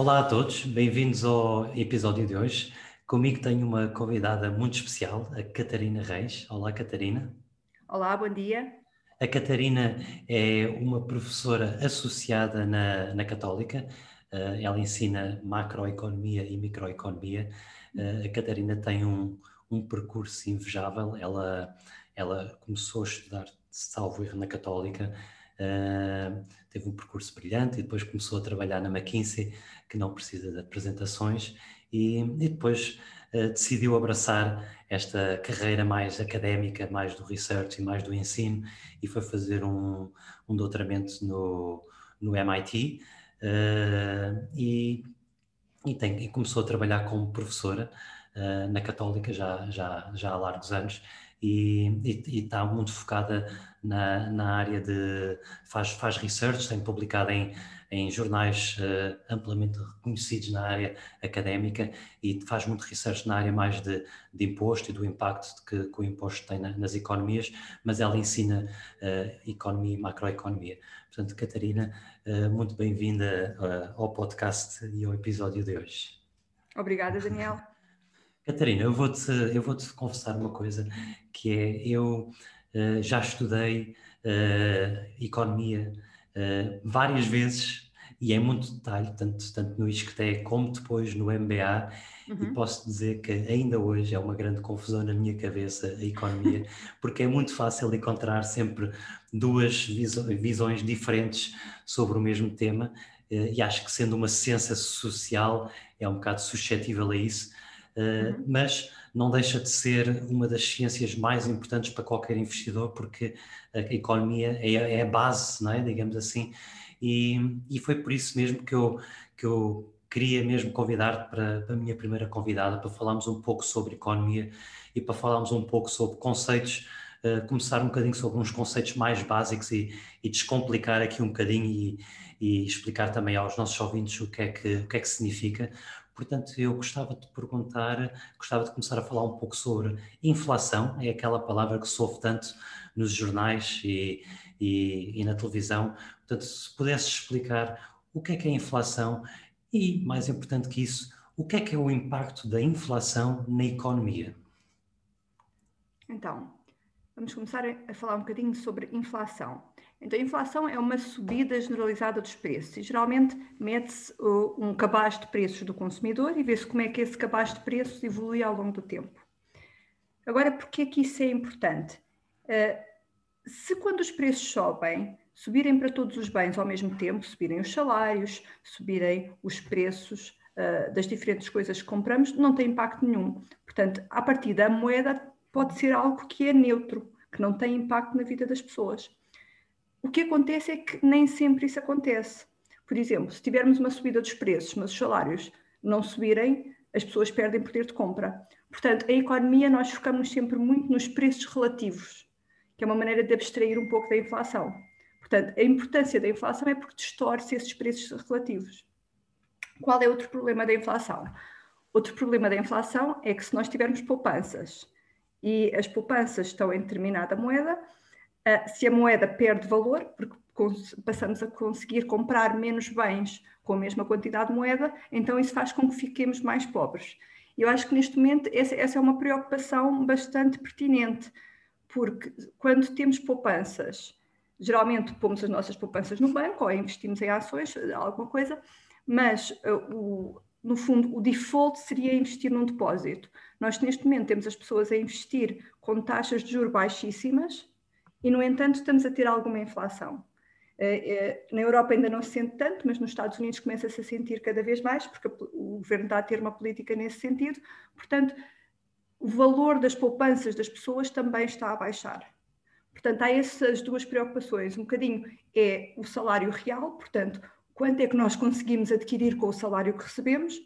Olá a todos, bem-vindos ao episódio de hoje. Comigo tenho uma convidada muito especial, a Catarina Reis. Olá, Catarina. Olá, bom dia. A Catarina é uma professora associada na, na Católica. Uh, ela ensina macroeconomia e microeconomia. Uh, a Catarina tem um, um percurso invejável. Ela, ela começou a estudar, salvo erro, na Católica. Uh, teve um percurso brilhante e depois começou a trabalhar na McKinsey, que não precisa de apresentações, e, e depois uh, decidiu abraçar esta carreira mais académica, mais do research e mais do ensino, e foi fazer um, um doutoramento no, no MIT, uh, eh, e, e, tem, e, começou a trabalhar como professora uh, na Católica já, já, já há largos anos, e, está muito focada na, na área de. faz, faz research, tem publicado em, em jornais uh, amplamente reconhecidos na área académica e faz muito research na área mais de, de imposto e do impacto que, que o imposto tem na, nas economias, mas ela ensina uh, economia e macroeconomia. Portanto, Catarina, uh, muito bem-vinda ao podcast e ao episódio de hoje. Obrigada, Daniel. Catarina, eu vou-te eu vou -te confessar uma coisa, que é, eu uh, já estudei uh, economia uh, várias vezes e em muito detalhe, tanto, tanto no ISCTE como depois no MBA, uhum. e posso dizer que ainda hoje é uma grande confusão na minha cabeça a economia, porque é muito fácil encontrar sempre duas visões diferentes sobre o mesmo tema, e acho que sendo uma ciência social é um bocado suscetível a isso, uhum. mas não deixa de ser uma das ciências mais importantes para qualquer investidor, porque a economia é, é a base, não é? digamos assim, e, e foi por isso mesmo que eu, que eu queria mesmo convidar para, para a minha primeira convidada para falarmos um pouco sobre economia e para falarmos um pouco sobre conceitos, uh, começar um bocadinho sobre uns conceitos mais básicos e, e descomplicar aqui um bocadinho e, e, explicar também aos nossos ouvintes o que é que, o que, é que significa, Portanto, eu gostava de perguntar, gostava de começar a falar um pouco sobre inflação, é aquela palavra que sofre tanto nos jornais e, e, e na televisão. Portanto, se pudesse explicar o que é que é inflação e, mais importante que isso, o que é que é o impacto da inflação na economia? Então, vamos começar a falar um bocadinho sobre inflação. Então, a inflação é uma subida generalizada dos preços e geralmente mete-se uh, um cabaz de preços do consumidor e vê-se como é que esse cabaz de preços evolui ao longo do tempo. Agora, por que que isso é importante? Uh, se quando os preços sobem, subirem para todos os bens ao mesmo tempo, subirem os salários, subirem os preços uh, das diferentes coisas que compramos, não tem impacto nenhum. Portanto, a partir da moeda pode ser algo que é neutro, que não tem impacto na vida das pessoas. O que acontece é que nem sempre isso acontece. Por exemplo, se tivermos uma subida dos preços, mas os salários não subirem, as pessoas perdem poder de compra. Portanto, a economia nós focamos sempre muito nos preços relativos, que é uma maneira de abstrair um pouco da inflação. Portanto, a importância da inflação é porque distorce esses preços relativos. Qual é outro problema da inflação? Outro problema da inflação é que se nós tivermos poupanças e as poupanças estão em determinada moeda, Uh, se a moeda perde valor, porque passamos a conseguir comprar menos bens com a mesma quantidade de moeda, então isso faz com que fiquemos mais pobres. Eu acho que neste momento essa, é uma preocupação bastante pertinente, porque quando temos poupanças, geralmente pomos as nossas poupanças no banco ou investimos em ações, alguma coisa, mas uh, o, no fundo o default seria investir num depósito. Nós neste momento temos as pessoas a investir com taxas de juros baixíssimas, e, no entanto, estamos a ter alguma inflação. Eh, eh, na Europa ainda não se sente tanto, mas nos Estados Unidos começa-se a sentir cada vez mais, porque o governo está a ter uma política nesse sentido. Portanto, o valor das poupanças das pessoas também está a baixar. Portanto, há essas duas preocupações. Um bocadinho é o salário real, portanto, quanto é que nós conseguimos adquirir com o salário que recebemos.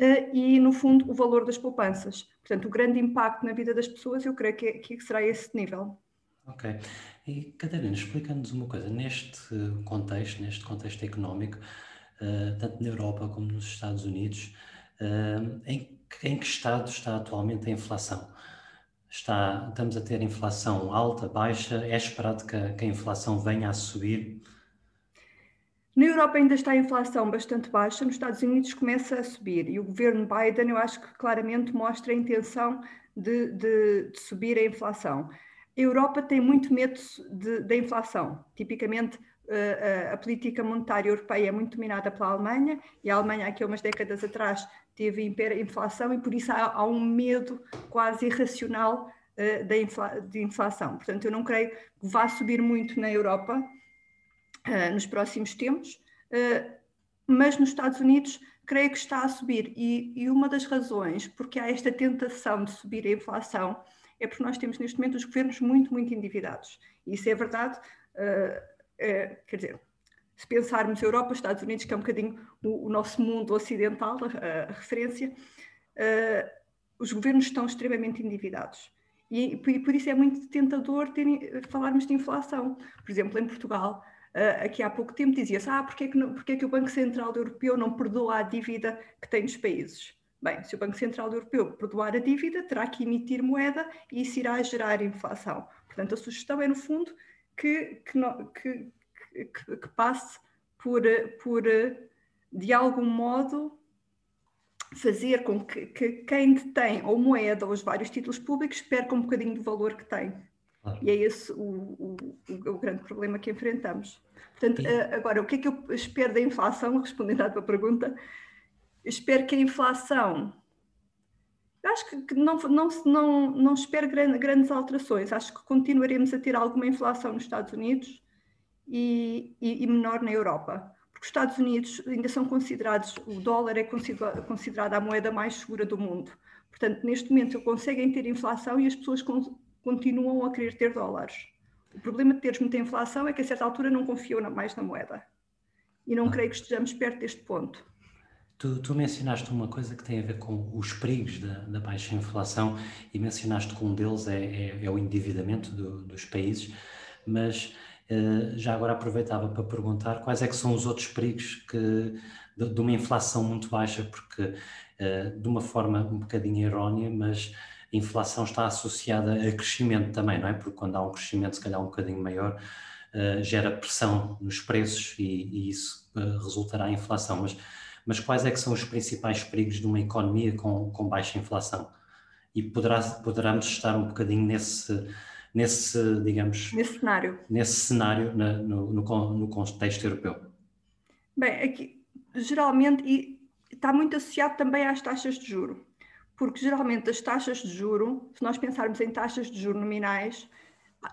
Uh, e, no fundo, o valor das poupanças. Portanto, o grande impacto na vida das pessoas, eu creio que, é, que será esse nível. Ok. E, Catarina, explica-nos uma coisa. Neste contexto, neste contexto económico, uh, tanto na Europa como nos Estados Unidos, uh, em, em que estado está atualmente a inflação? Está, estamos a ter inflação alta, baixa? É esperado que que a inflação venha a subir? Na Europa ainda está a inflação bastante baixa, nos Estados Unidos começa a subir e o governo Biden, eu acho que claramente mostra a intenção de, de, de subir a inflação. A Europa tem muito medo da inflação. Tipicamente, uh, a política monetária europeia é muito dominada pela Alemanha e a Alemanha, aqui há umas décadas atrás, teve inflação e por isso há, um medo quase irracional uh, infla, de inflação. Portanto, eu não creio que vá subir muito na Europa uh, nos próximos tempos, uh, mas nos Estados Unidos creio que está a subir. E, e, uma das razões porque há esta tentação de subir a inflação é porque nós temos neste momento os governos muito, muito endividados. E isso é verdade, uh, quer dizer, se pensarmos Europa, Estados Unidos, que é um bocadinho o, o nosso mundo ocidental, a, a referência, os governos estão extremamente endividados. E, e por isso é muito tentador ter, falarmos de inflação. Por exemplo, em Portugal, Uh, aqui há pouco tempo dizia-se, ah, porque é, que não, porque é que o Banco Central Europeu não perdoa a dívida que tem nos países? Bem, se o Banco Central Europeu perdoar a dívida, terá que emitir moeda e isso irá gerar inflação. Portanto, a sugestão é, no fundo, que, que, não, que, que, que passe por, por, de algum modo, fazer com que, que, quem detém ou moeda ou os vários títulos públicos perca um bocadinho do valor que tem. E é esse o, o, o, grande problema que enfrentamos. Portanto, eh, agora, o que é que eu espero da inflação? Respondendo à tua pergunta, espero que a inflação. Eu acho que não, não, não, não espero grandes alterações. Acho que continuaremos a ter alguma inflação nos Estados Unidos e, e, e menor na Europa. Porque os Estados Unidos ainda são considerados, o dólar é considerado, considerado a moeda mais segura do mundo. Portanto, neste momento, conseguem ter inflação e as pessoas continuam a querer ter dólares. O problema de teres muita inflação é que a certa altura não confiam mais na moeda. E não ah. creio que estejamos perto deste ponto. Tu, tu, mencionaste uma coisa que tem a ver com os perigos da, da baixa inflação e mencionaste que um deles é, é, é o endividamento do, dos países, mas uh, já agora aproveitava para perguntar quais é que são os outros perigos que, de, de uma inflação muito baixa, porque uh, de uma forma um bocadinho errónea, mas a inflação está associada a crescimento também, não é? Porque quando há um crescimento, se calhar um bocadinho maior, uh, gera pressão nos preços e, e isso uh, resultará em inflação. Mas, mas quais é que são os principais perigos de uma economia com, com baixa inflação? E poderá, poderemos estar um bocadinho nesse, nesse digamos... Nesse cenário. Nesse cenário na, no, no, no contexto europeu. Bem, aqui, geralmente, e está muito associado também às taxas de juro porque geralmente as taxas de juro, se nós pensarmos em taxas de juro nominais,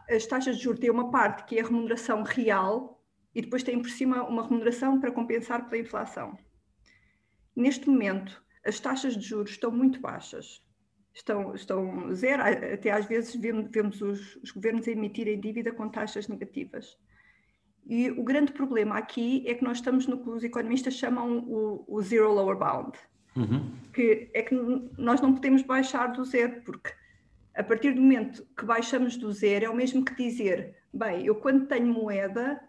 as taxas de juro têm uma parte que é a remuneração real e depois têm por cima uma remuneração para compensar pela inflação. Neste momento, as taxas de juros estão muito baixas. Estão, estão zero, até às vezes vemos, vemos os, os governos emitirem dívida com taxas negativas. E o grande problema aqui é que nós estamos no que os economistas chamam o, o zero lower bound Uhum. Que é que nós não podemos baixar do zero, porque a partir do momento que baixamos do zero é o mesmo que dizer, bem, eu quando tenho moeda,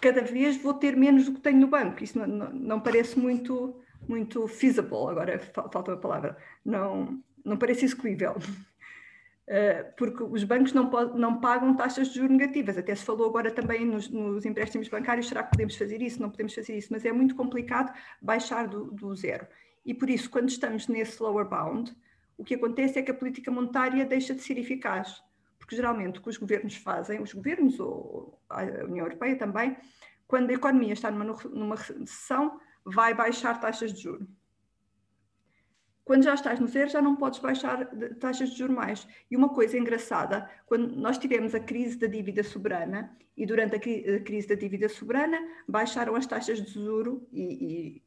cada vez vou ter menos do que tenho no banco. Isso não, não, não parece muito, muito feasible, agora falta a palavra, não, não parece execuível. Eh, porque os bancos não, não, pagam taxas de juros negativas. Até se falou agora também nos, nos, empréstimos bancários, será que podemos fazer isso? Não podemos fazer isso, mas é muito complicado baixar do, do zero. E por isso, quando estamos nesse lower bound, o que acontece é que a política monetária deixa de ser eficaz. Porque geralmente o que os governos fazem, os governos ou a União Europeia também, quando a economia está numa, numa recessão, vai baixar taxas de juros quando já estás no zero, já não podes baixar taxas de juros mais. E uma coisa engraçada, quando nós tivemos a crise da dívida soberana, e durante a, crise da dívida soberana, baixaram as taxas de juros, e,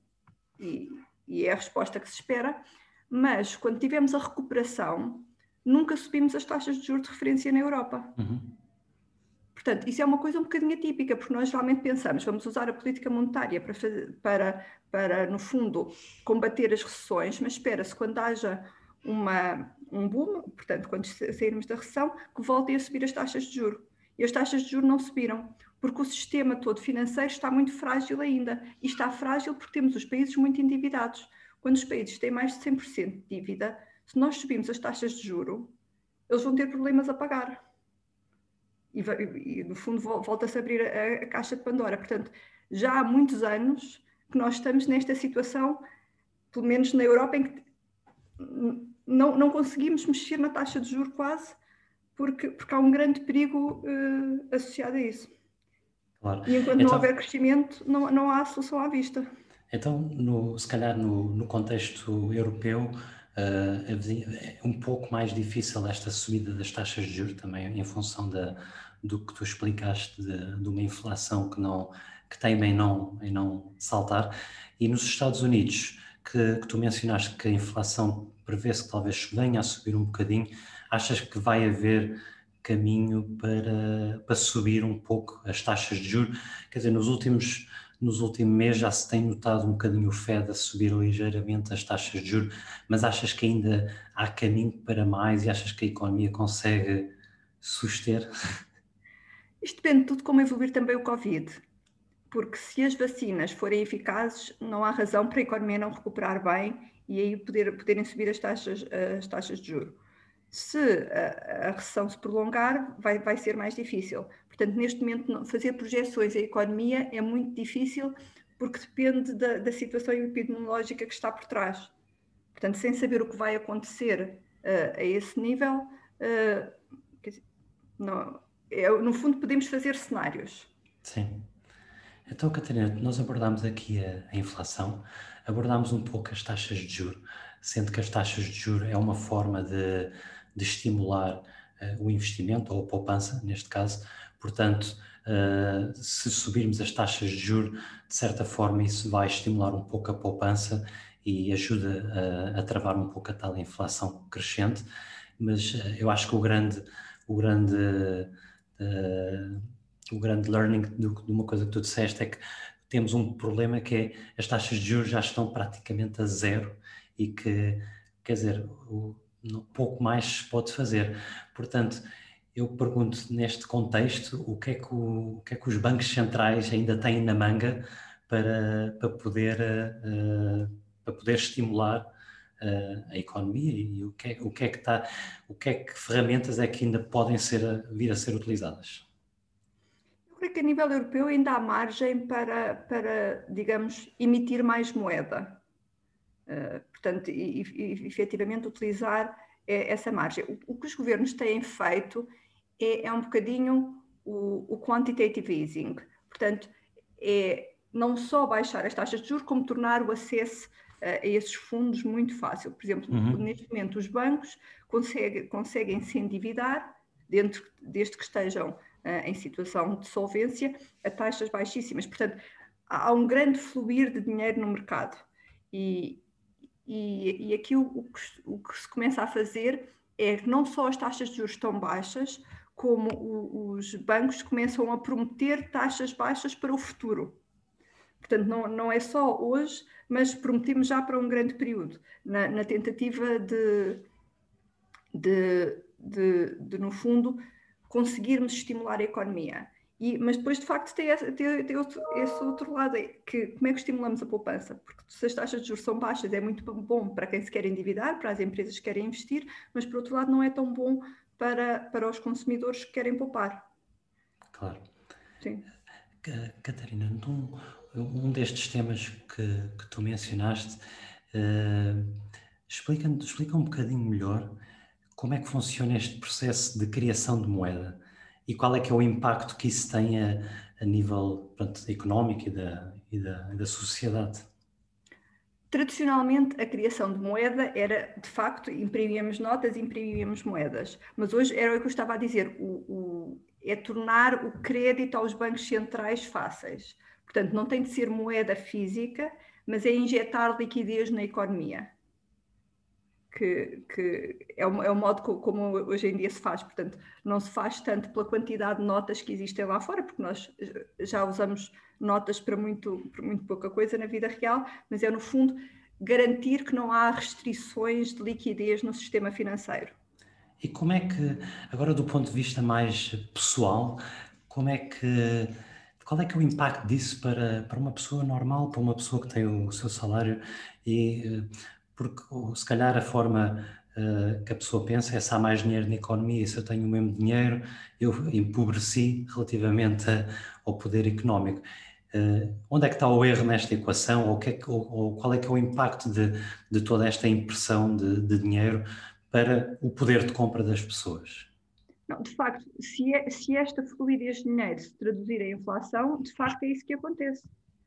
e, e, e é a resposta que se espera, mas quando tivemos a recuperação, nunca subimos as taxas de juros de referência na Europa. Uhum. Portanto, isso é uma coisa um bocadinho atípica, porque nós geralmente pensamos, vamos usar a política monetária para, fazer, para, para no fundo, combater as recessões, mas espera-se quando haja uma, um boom, portanto, quando sairmos da recessão, que voltem a subir as taxas de juro. E as taxas de juro não subiram, porque o sistema todo financeiro está muito frágil ainda. E está frágil porque temos os países muito endividados. Quando os países têm mais de 100% de dívida, se nós subimos as taxas de juro, eles vão ter problemas a pagar e, e no fundo volta-se a abrir a, a, caixa de Pandora. Portanto, já há muitos anos que nós estamos nesta situação, pelo menos na Europa, em que não, não conseguimos mexer na taxa de juros quase, porque, porque há um grande perigo uh, associado a isso. Claro. E enquanto então, não houver crescimento, não, não há solução à vista. Então, no, se calhar no, no contexto europeu, é um pouco mais difícil esta subida das taxas de juros também em função da, do que tu explicaste de, de, uma inflação que não que teima em não, em não saltar. E nos Estados Unidos que, que tu mencionaste que a inflação prevê-se que talvez venha a subir um bocadinho achas que vai haver caminho para, para subir um pouco as taxas de juros? Quer dizer nos últimos nos últimos meses já se tem notado um bocadinho o Fed a subir ligeiramente as taxas de juros, mas achas que ainda há caminho para mais e achas que a economia consegue suster? Isto depende de tudo como evoluir também o Covid, porque se as vacinas forem eficazes, não há razão para a economia não recuperar bem e aí poder, poderem subir as taxas, as taxas de juros. Se a, a recessão se prolongar, vai, vai ser mais difícil. Portanto, neste momento, fazer projeções à economia é muito difícil porque depende da, da situação epidemiológica que está por trás. Portanto, sem saber o que vai acontecer uh, a esse nível, uh, dizer, não, é, no fundo, podemos fazer cenários. Sim. Então, Catarina, nós abordámos aqui a, a inflação, abordámos um pouco as taxas de juro, sendo que as taxas de juro é uma forma de, de estimular uh, o investimento, ou a poupança, neste caso. Portanto, uh, se subirmos as taxas de juro, de certa forma, isso vai estimular um pouco a poupança e ajuda a, a travar um pouco a tal inflação crescente. Mas uh, eu acho que o grande, o grande, o grande learning de uma coisa que tu disseste é que temos um problema que é as taxas de juros já estão praticamente a zero e que, quer dizer, o, pouco mais pode fazer. Portanto, eu pergunto neste contexto o que é que, o, o que, é que os bancos centrais ainda têm na manga para, para, poder, uh, para poder estimular uh, a economia e o que, é, o que é que está, o que é que ferramentas é que ainda podem ser, vir a ser utilizadas? Eu creio que a nível europeu ainda há margem para, para digamos, emitir mais moeda. Uh, portanto, e, e, efetivamente utilizar essa margem. O, o, que os governos têm feito é, é um bocadinho o, o, quantitative easing. Portanto, é não só baixar as taxas de juros, como tornar o acesso uh, a esses fundos muito fácil. Por exemplo, uhum. neste momento os bancos conseguem, conseguem se endividar, dentro, desde que estejam uh, em situação de solvência, a taxas baixíssimas. Portanto, há um grande fluir de dinheiro no mercado. E, e, e aqui o, o, que, o, que, se começa a fazer é que não só as taxas de juros estão baixas, como o, os bancos começam a prometer taxas baixas para o futuro. Portanto, não, não é só hoje, mas prometemos já para um grande período, na, na tentativa de, de, de, de, no fundo, conseguirmos estimular a economia. E, mas depois, de facto, tem, esse, tem, tem outro, esse outro lado, é que como é que estimulamos a poupança? Porque se as taxas de juros são baixas, é muito bom para quem se quer endividar, para as empresas que querem investir, mas por outro lado não é tão bom para, para os consumidores que querem poupar. Claro. Sim. Catarina, um, um destes temas que, que tu mencionaste, uh, explica, explica um bocadinho melhor como é que funciona este processo de criação de moeda e qual é que é o impacto que isso tem a, a nível pronto, económico e da, e da, e da sociedade. Tradicionalmente, a criação de moeda era, de facto, imprimíamos notas, imprimíamos moedas. Mas hoje era o que eu estava a dizer, o, o, é tornar o crédito aos bancos centrais fáceis. Portanto, não tem de ser moeda física, mas é injetar liquidez na economia. Que, que, é, o, é o modo como hoje em dia se faz. Portanto, não se faz tanto pela quantidade de notas que existem lá fora, porque nós já usamos notas para muito, para muito pouca coisa na vida real, mas é, no fundo, garantir que não há restrições de liquidez no sistema financeiro. E como é que, agora do ponto de vista mais pessoal, como é que qual é que é o impacto disso para, para uma pessoa normal, para uma pessoa que tem o seu salário e eh, porque se calhar a forma uh, que a pessoa pensa é se há mais dinheiro na economia, se eu tenho o mesmo dinheiro, eu empobreci relativamente a, ao poder económico. Uh, onde é que está o erro nesta equação ou, é que, ou, ou qual é que é o impacto de, de toda esta impressão de, de dinheiro para o poder de compra das pessoas? Não, de facto, se, é, se esta fluidez de dinheiro se traduzir em inflação, de facto é isso que acontece.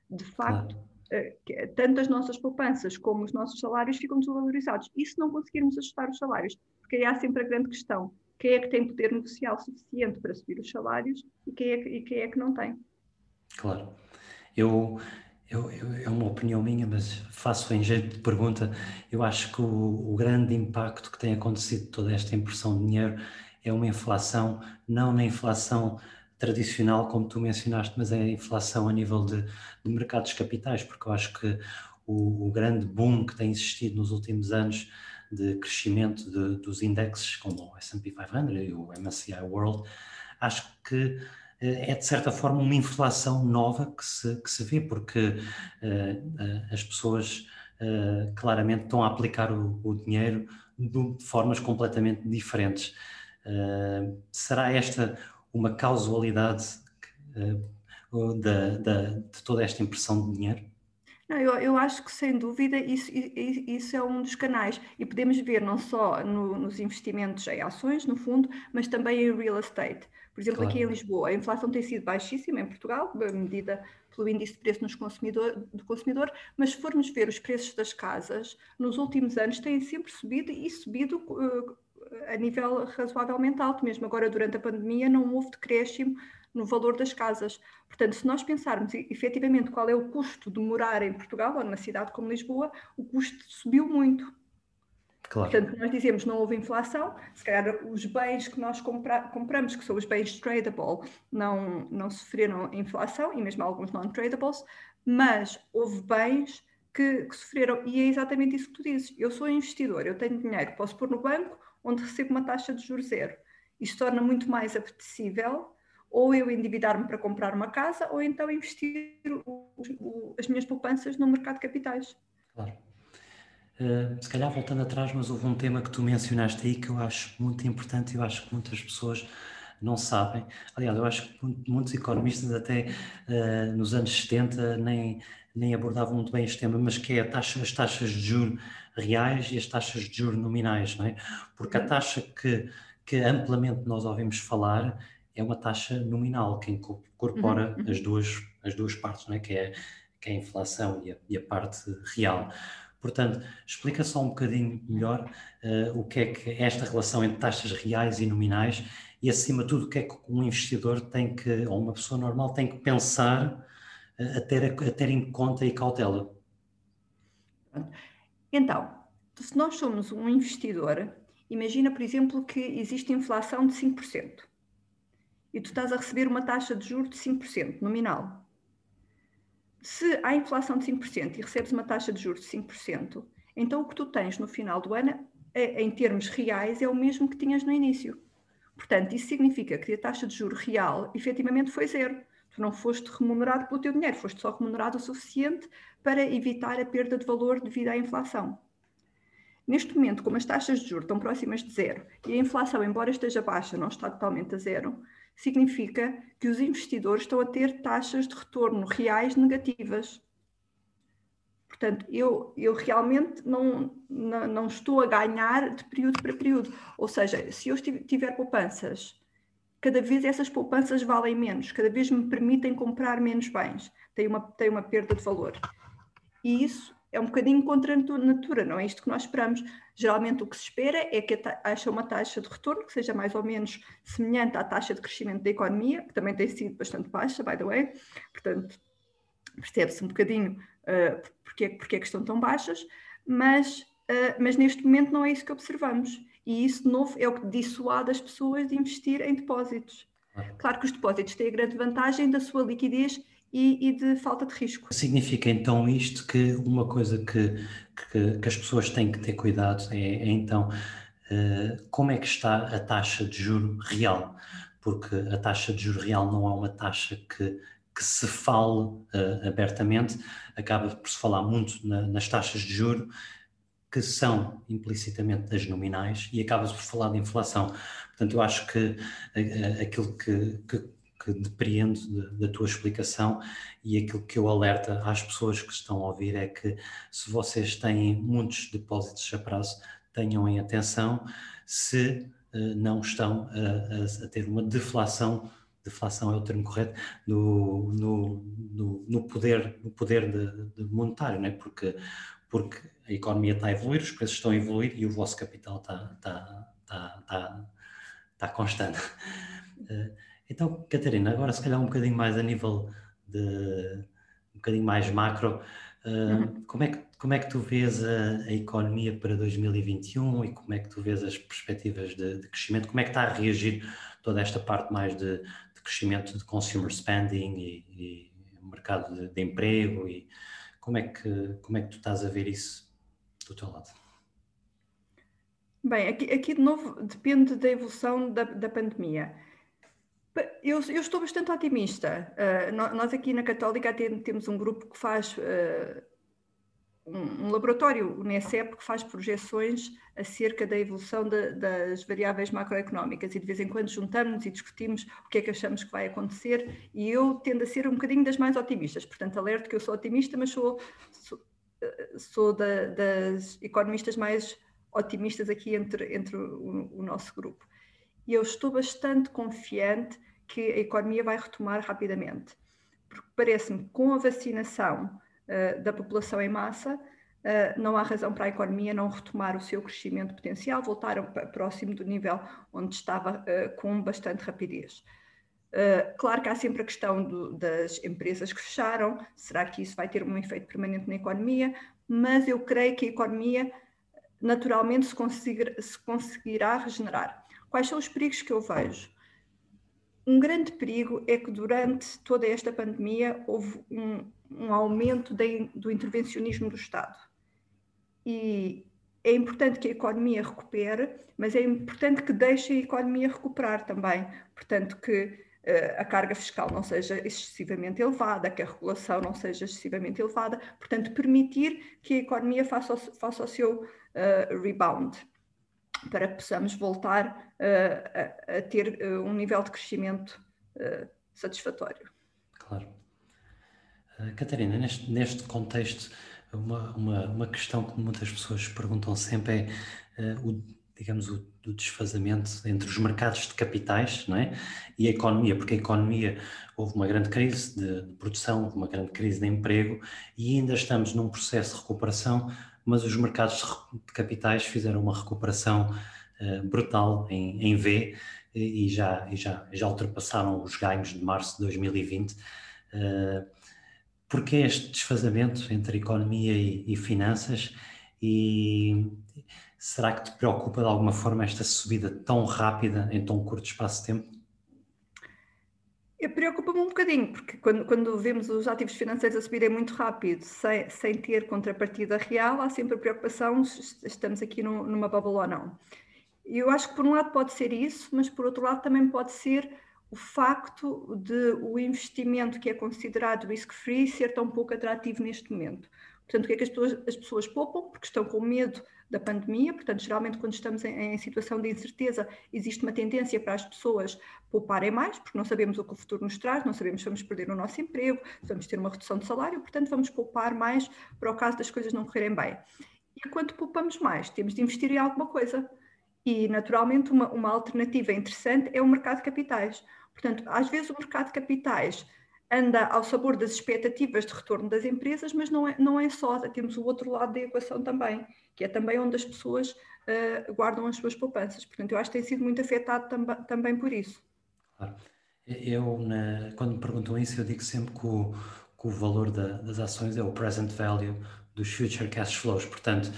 De facto, claro. Uh, tanto as nossas poupanças como os nossos salários ficam desvalorizados. E se não conseguirmos ajustar os salários? Porque aí há sempre a grande questão: quem é que tem poder negocial suficiente para subir os salários e quem é que, e quem é que não tem? Claro. Eu, eu, eu, é uma opinião minha, mas faço em jeito de pergunta. Eu acho que o, o grande impacto que tem acontecido toda esta impressão de dinheiro é uma inflação, não na inflação tradicional, como tu mencionaste, mas é a inflação a nível de, de mercados capitais, porque eu acho que o, o, grande boom que tem existido nos últimos anos de crescimento de, dos índices, como o S&P 500 e o MSCI World, acho que eh, é de certa forma uma inflação nova que se, que se vê, porque uh, as pessoas uh, claramente estão a aplicar o, o dinheiro de formas completamente diferentes. Uh, será esta uma causalidade uh, da, da, de toda esta impressão de dinheiro? Não, eu, eu acho que sem dúvida isso, isso é um dos canais e podemos ver não só no, nos investimentos em ações, no fundo, mas também em real estate. Por exemplo, claro. aqui em Lisboa, a inflação tem sido baixíssima em Portugal, medida pelo índice de preço nos consumidor, do consumidor, mas se formos ver os preços das casas, nos últimos anos têm sempre subido e subido uh, a nível razoavelmente alto, mesmo agora durante a pandemia não houve decréscimo no valor das casas. Portanto, se nós pensarmos efetivamente qual é o custo de morar em Portugal ou numa cidade como Lisboa, o custo subiu muito. Claro. Portanto, nós dizemos não houve inflação, se calhar os bens que nós compra compramos, que são os bens tradable, não, não sofreram inflação, e mesmo alguns non-tradables, mas houve bens que, que, sofreram, e é exatamente isso que tu dizes. Eu sou investidor, eu tenho dinheiro, posso pôr no banco, onde recebo uma taxa de juros zero. Isto torna muito mais apetecível ou eu endividar-me para comprar uma casa ou então investir o, o, as minhas poupanças no mercado de capitais. Claro. Uh, se calhar voltando atrás, mas houve um tema que tu mencionaste aí que eu acho muito importante e eu acho que muitas pessoas não sabem. Aliás, eu acho que muitos economistas até uh, nos anos 70 nem, nem abordavam muito bem este tema, mas que é taxa, as taxas de juros reais e as taxas de juros nominais, não é? Porque a uhum. taxa que, que amplamente nós ouvimos falar é uma taxa nominal, que incorpora uhum. as, duas, as duas partes, não é? Que é, que é a inflação e a, e a parte real. Portanto, explica só um bocadinho melhor uh, o que é que esta relação entre taxas reais e nominais e, acima de tudo, o que é que um investidor tem que, ou uma pessoa normal tem que pensar uh, a, ter, a ter em conta e cautela. Então, se nós somos um investidor, imagina, por exemplo, que existe inflação de 5% e tu estás a receber uma taxa de juros de 5% nominal. Se há inflação de 5% e recebes uma taxa de juros de 5%, então o que tu tens no final do ano, é, em termos reais, é o mesmo que tinhas no início. Portanto, isso significa que a taxa de juro real efetivamente foi zero. Tu não foste remunerado pelo teu dinheiro, foste só remunerado o suficiente para evitar a perda de valor devido à inflação. Neste momento, como as taxas de juros estão próximas de zero e a inflação, embora esteja baixa, não está totalmente a zero, significa que os investidores estão a ter taxas de retorno reais negativas. Portanto, eu, eu realmente não, não, não estou a ganhar de período para período. Ou seja, se eu tiver poupanças, cada vez essas poupanças valem menos, cada vez me permitem comprar menos bens, tem uma, tem uma perda de valor. E isso é um bocadinho contra a natura, não é isto que nós esperamos. Geralmente o que se espera é que haja uma taxa de retorno que seja mais ou menos semelhante à taxa de crescimento da economia, que também tem sido bastante baixa, by the way. Portanto, percebe-se um bocadinho uh, porque, porque é que estão tão baixas, mas uh, mas neste momento não é isso que observamos. E isso, de novo, é o que dissuade as pessoas de investir em depósitos. Claro que os depósitos têm a grande vantagem da sua liquidez e, e, de falta de risco. Significa então isto que uma coisa que, que, que as pessoas têm que ter cuidado é, é então uh, como é que está a taxa de juro real? Porque a taxa de juro real não é uma taxa que, que se fale uh, abertamente, acaba por se falar muito na, nas taxas de juro que são implicitamente as nominais e acaba-se por falar de inflação. Portanto, eu acho que uh, aquilo que, que que depreendo da tua explicação e aquilo que eu alerta às pessoas que estão a ouvir é que se vocês têm muitos depósitos a prazo, tenham em atenção se uh, não estão a, a, a, ter uma deflação, deflação é o termo correto, no, no, no, no poder, no poder de, de monetário, né? porque, porque a economia está a evoluir, os preços estão a evoluir e o vosso capital está, está, está, está, está constante. Uh, então, Catarina, agora se calhar um bocadinho mais a nível de um bocadinho mais macro, uh, uhum. como, é que, como é que tu vês a, a, economia para 2021 e como é que tu vês as perspectivas de, de crescimento? Como é que está a reagir toda esta parte mais de, de crescimento de consumer spending e, e mercado de, de, emprego e como é, que, como é que tu estás a ver isso do teu lado? Bem, aqui, aqui de novo depende da evolução da, da pandemia. Eu, eu, estou bastante otimista. Uh, nós aqui na Católica temos um grupo que faz uh, um, laboratório, o NECEP, que faz projeções acerca da evolução de, das variáveis macroeconómicas e de vez em quando juntamos e discutimos o que é que achamos que vai acontecer e eu tendo a ser um bocadinho das mais otimistas. Portanto, alerto que eu sou otimista, mas sou, sou, ah, sou da, das economistas mais otimistas aqui entre, entre o, o nosso grupo e eu estou bastante confiante que a economia vai retomar rapidamente. Porque parece-me que com a vacinação uh, da população em massa, uh, não há razão para a economia não retomar o seu crescimento potencial, voltar próximo do nível onde estava uh, com bastante rapidez. claro que há sempre a questão do, das empresas que fecharam, será que isso vai ter um efeito permanente na economia? Mas eu creio que a economia naturalmente se, conseguir, se conseguirá regenerar. Quais são os perigos que eu vejo? Um grande perigo é que durante toda esta pandemia houve um, um aumento de, do intervencionismo do Estado. E é importante que a economia recupere, mas é importante que deixe a economia recuperar também. Portanto, que uh, a carga fiscal não seja excessivamente elevada, que a regulação não seja excessivamente elevada. Portanto, permitir que a economia faça o, faça o seu uh, rebound para que possamos voltar uh, a, a, ter uh, um nível de crescimento satisfatório. Claro. Catarina, neste, neste contexto, uma, uma, uma, questão que muitas pessoas perguntam sempre é o, digamos, o, o, desfazamento entre os mercados de capitais não é? e a economia, porque a economia houve uma grande crise de, de produção, houve uma grande crise de emprego e ainda estamos num processo de recuperação mas os mercados de capitais fizeram uma recuperação uh, brutal em, em V e já, e já, já ultrapassaram os ganhos de março de 2020. Uh, porque este desfazamento entre economia e, e finanças e será que te preocupa de alguma forma esta subida tão rápida em tão curto espaço de tempo? Preocupa-me um bocadinho, porque quando, quando vemos os ativos financeiros a subirem muito rápido, sem, sem ter contrapartida real, há sempre a preocupação se estamos aqui no, numa bubble ou não. Eu acho que por um lado pode ser isso, mas por outro lado também pode ser o facto de o investimento que é considerado risk-free ser tão pouco atrativo neste momento. Portanto, o que é que as pessoas, as pessoas poupam? Porque estão com medo da pandemia, portanto, geralmente quando estamos em, em, situação de incerteza, existe uma tendência para as pessoas pouparem mais, porque não sabemos o que o futuro nos traz, não sabemos se vamos perder o nosso emprego, se vamos ter uma redução de salário, portanto, vamos poupar mais para o caso das coisas não correrem bem. E quando poupamos mais, temos de investir em alguma coisa. E, naturalmente, uma, uma alternativa interessante é o mercado de capitais. Portanto, às vezes o mercado de capitais anda ao sabor das expectativas de retorno das empresas, mas não é, não é só, temos o outro lado da equação também, que é também onde as pessoas uh, guardam as suas poupanças. Portanto, eu acho que tem sido muito afetado tam também por isso. Claro. Eu, na, quando me perguntam isso, eu digo sempre que o, que o valor da, das ações é o present value dos future cash flows. Portanto,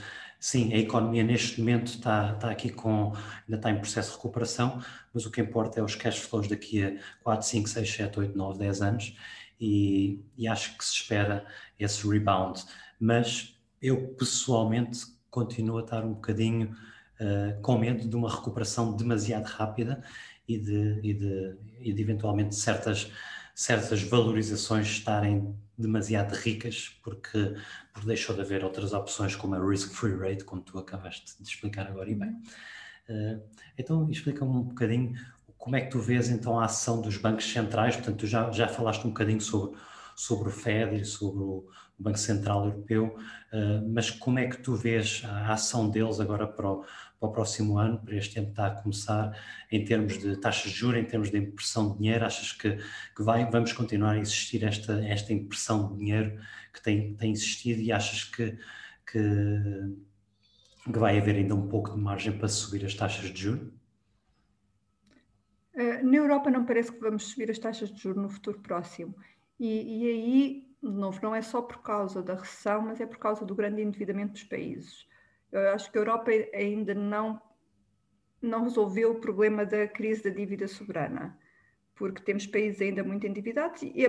sim, a economia neste momento está, está aqui com, ainda está em processo de recuperação, mas o que importa é os cash flows daqui a 4, 5, 6, 7, 8, 9, 10 anos e, e acho que se espera esse rebound. Mas eu pessoalmente continuo a estar um bocadinho uh, com medo de uma recuperação demasiado rápida e de, e de, e de eventualmente certas, certas valorizações estarem demasiado ricas porque, porque deixou de haver outras opções como a risk-free rate, como tu acabaste de explicar agora e bem. Uh, então explica-me um bocadinho como é que tu vês então a ação dos bancos centrais, portanto tu já, já falaste um bocadinho sobre, sobre o FED e sobre o, o Banco Central Europeu, uh, mas como é que tu vês a ação deles agora para o, para o próximo ano, para este ano que está a começar, em termos de taxas de juros, em termos de impressão de dinheiro? Achas que, que vai, vamos continuar a existir esta, esta impressão de dinheiro que tem, tem existido e achas que, que, que vai haver ainda um pouco de margem para subir as taxas de juros? Uh, na Europa não parece que vamos subir as taxas de juros no futuro próximo. E, e aí de novo, não é só por causa da recessão, mas é por causa do grande endividamento dos países. Eu acho que a Europa ainda não, não resolveu o problema da crise da dívida soberana, porque temos países ainda muito endividados e,